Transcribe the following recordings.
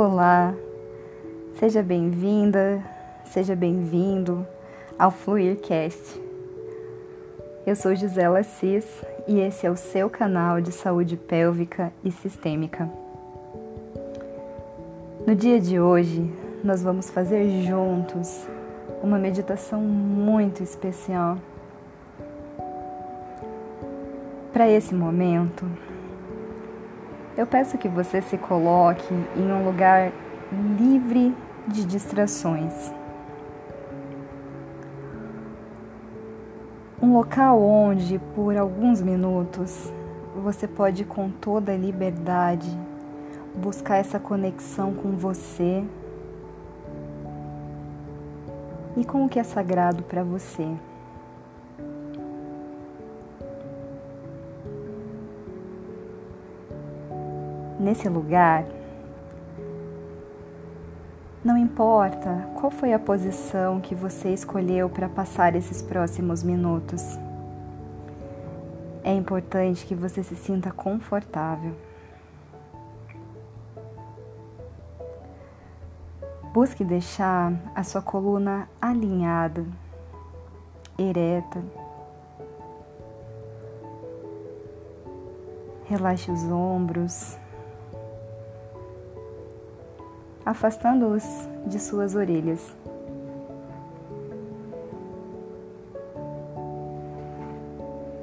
Olá, seja bem-vinda, seja bem-vindo ao Fluircast. Eu sou Gisela Cis e esse é o seu canal de saúde pélvica e sistêmica. No dia de hoje, nós vamos fazer juntos uma meditação muito especial. Para esse momento, eu peço que você se coloque em um lugar livre de distrações. Um local onde, por alguns minutos, você pode com toda liberdade buscar essa conexão com você e com o que é sagrado para você. Nesse lugar, não importa qual foi a posição que você escolheu para passar esses próximos minutos. É importante que você se sinta confortável. Busque deixar a sua coluna alinhada, ereta. Relaxe os ombros afastando-os de suas orelhas.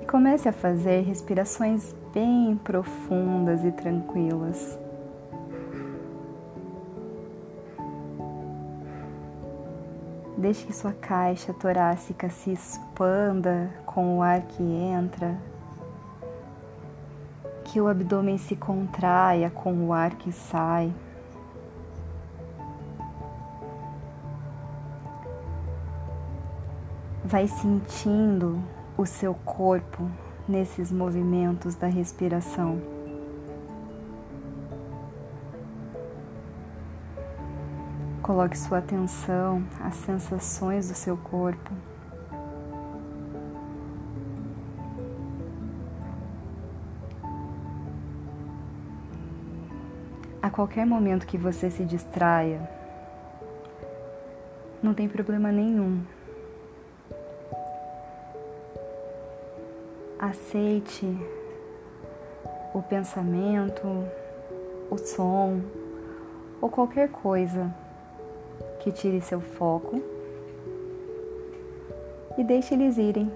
E comece a fazer respirações bem profundas e tranquilas. Deixe que sua caixa torácica se expanda com o ar que entra, que o abdômen se contraia com o ar que sai. Vai sentindo o seu corpo nesses movimentos da respiração. Coloque sua atenção às sensações do seu corpo. A qualquer momento que você se distraia, não tem problema nenhum. Aceite o pensamento, o som ou qualquer coisa que tire seu foco e deixe eles irem,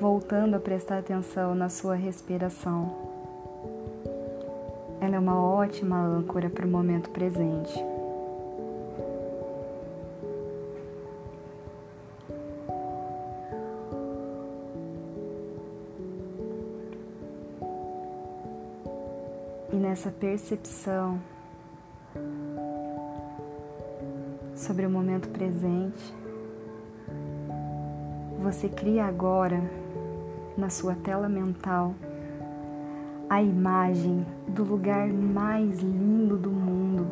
voltando a prestar atenção na sua respiração. Ela é uma ótima âncora para o momento presente. Nessa percepção sobre o momento presente, você cria agora na sua tela mental a imagem do lugar mais lindo do mundo.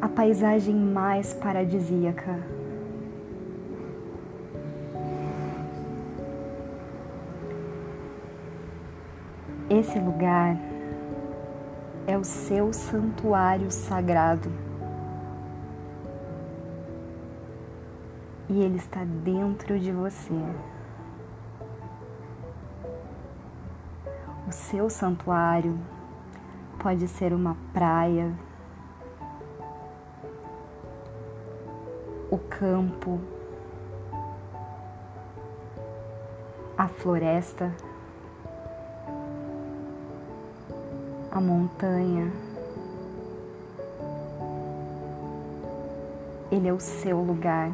A paisagem mais paradisíaca Esse lugar é o seu santuário sagrado. E ele está dentro de você. O seu santuário pode ser uma praia, o campo, a floresta a montanha. Ele é o seu lugar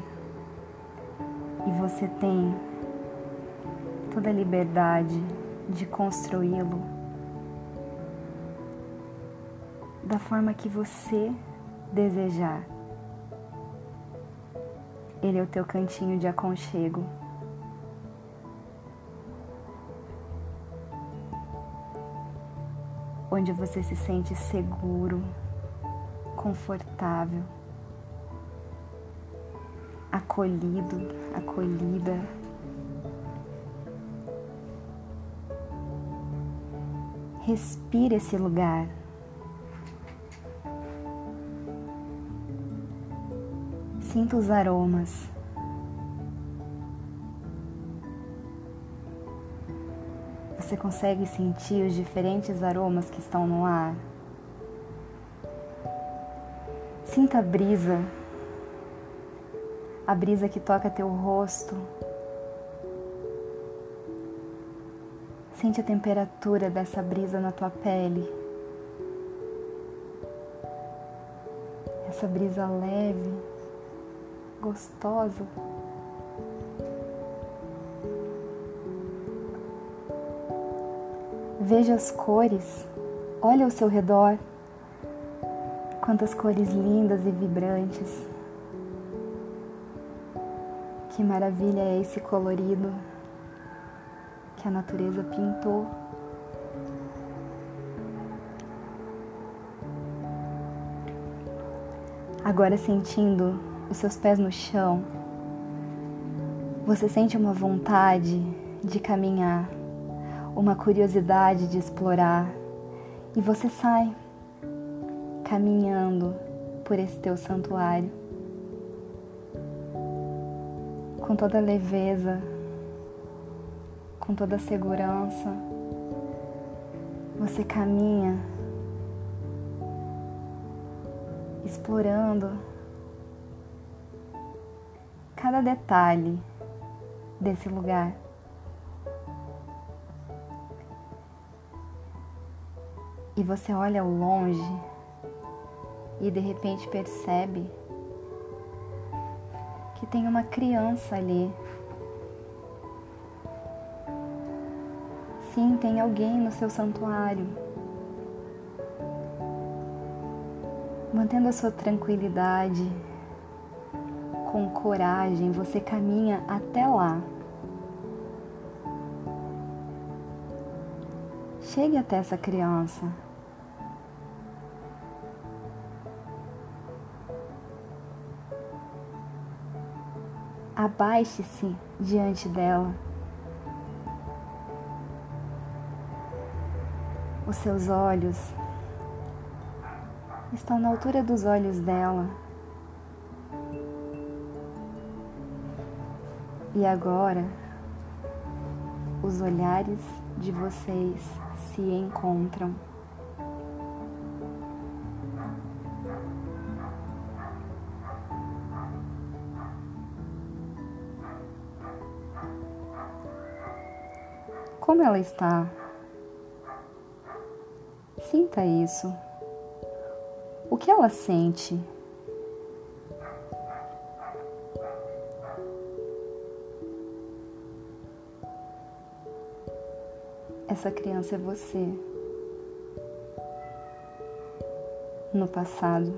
e você tem toda a liberdade de construí-lo da forma que você desejar. Ele é o teu cantinho de aconchego. Onde você se sente seguro, confortável, acolhido, acolhida. Respire esse lugar. Sinta os aromas. Você consegue sentir os diferentes aromas que estão no ar? Sinta a brisa, a brisa que toca teu rosto. Sente a temperatura dessa brisa na tua pele. Essa brisa leve, gostosa. Veja as cores, olha ao seu redor. Quantas cores lindas e vibrantes. Que maravilha é esse colorido que a natureza pintou. Agora sentindo os seus pés no chão, você sente uma vontade de caminhar, uma curiosidade de explorar, e você sai caminhando por esse teu santuário com toda leveza, com toda segurança. Você caminha explorando cada detalhe desse lugar. E você olha ao longe e de repente percebe que tem uma criança ali. Sim, tem alguém no seu santuário. Mantendo a sua tranquilidade, com coragem, você caminha até lá. Chegue até essa criança. abaixe-se diante dela. Os seus olhos estão na altura dos olhos dela. E agora, os olhares de vocês se encontram. Como ela está? Sinta isso. O que ela sente? Essa criança é você. No passado.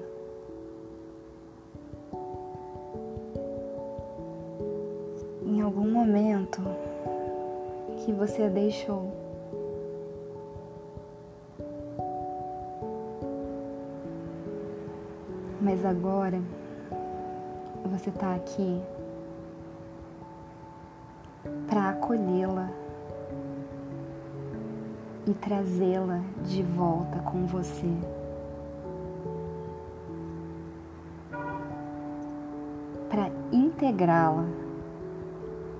Em algum momento, que você a deixou. Mas agora você está aqui para acolhê-la e trazê-la de volta com você. Para integrá-la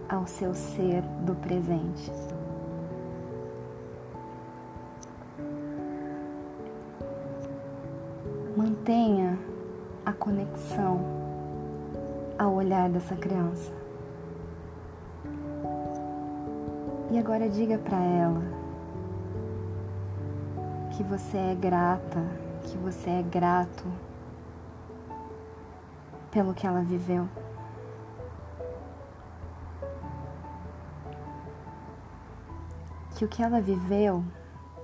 ao seu ser do presente. Mantenha a conexão ao olhar dessa criança. E agora diga para ela que você é grata, que você é grato pelo que ela viveu. que o que ela viveu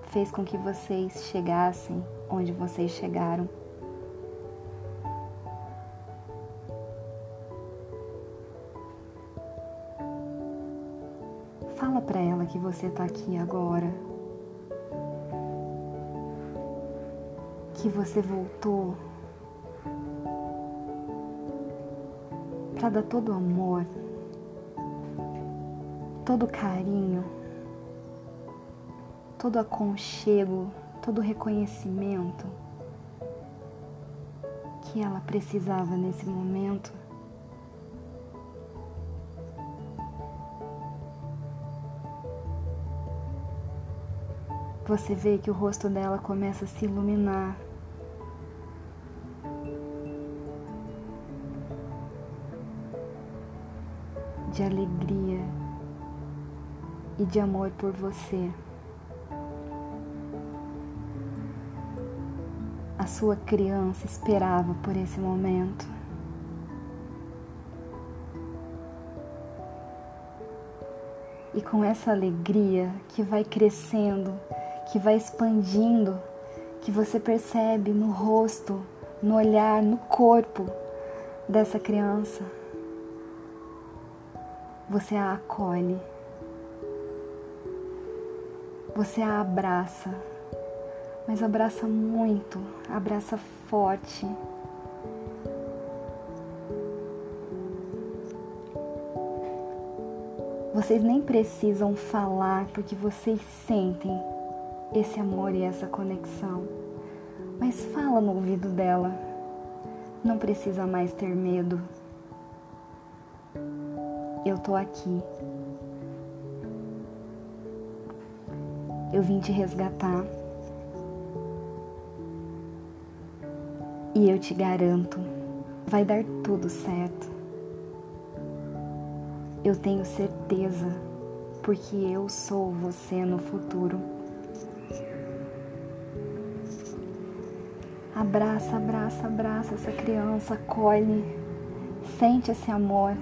fez com que vocês chegassem onde vocês chegaram. Fala para ela que você está aqui agora. Que você voltou para dar todo o amor, todo o carinho todo aconchego, todo reconhecimento que ela precisava nesse momento. Você vê que o rosto dela começa a se iluminar. De alegria e de amor por você. A sua criança esperava por esse momento. E com essa alegria que vai crescendo, que vai expandindo, que você percebe no rosto, no olhar, no corpo dessa criança, você a acolhe. Você a abraça, mas abraça muito, abraça forte. Vocês nem precisam falar porque vocês sentem esse amor e essa conexão. Mas fala no ouvido dela. Não precisa mais ter medo. Eu tô aqui. Eu vim te resgatar. E eu te garanto, vai dar tudo certo. Eu tenho certeza, porque eu sou você no futuro. Abraça, abraça, abraça essa criança, acolhe, sente esse amor.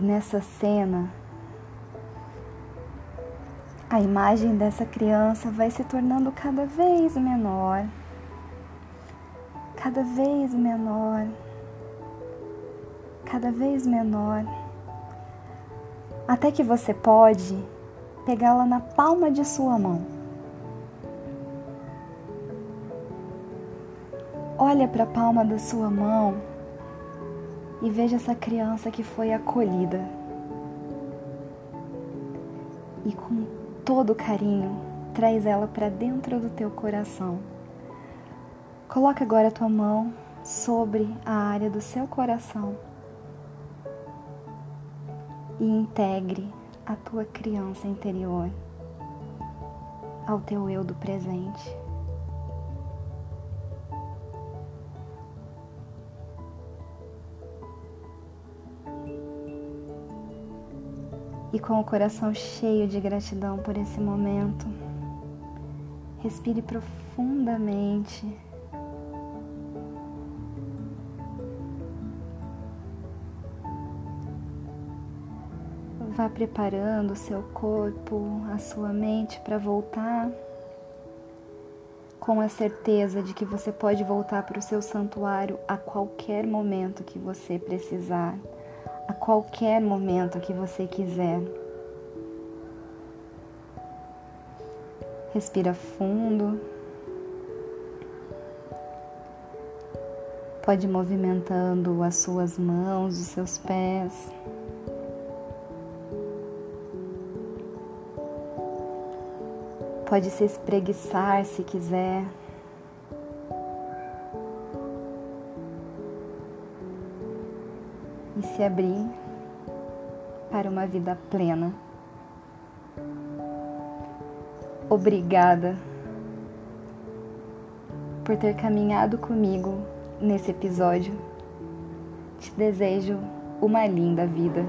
E nessa cena, a imagem dessa criança vai se tornando cada vez menor, cada vez menor, cada vez menor, até que você pode pegá-la na palma de sua mão. Olha para a palma da sua mão e veja essa criança que foi acolhida. E com todo carinho, traz ela para dentro do teu coração. Coloca agora a tua mão sobre a área do seu coração e integre a tua criança interior ao teu eu do presente. E com o coração cheio de gratidão por esse momento, respire profundamente. Vá preparando o seu corpo, a sua mente para voltar com a certeza de que você pode voltar para o seu santuário a qualquer momento que você precisar a qualquer momento que você quiser. Respira fundo. Pode ir movimentando as suas mãos, os seus pés. Pode se espreguiçar se quiser. E se abrir para uma vida plena. Obrigada por ter caminhado comigo nesse episódio. Te desejo uma linda vida.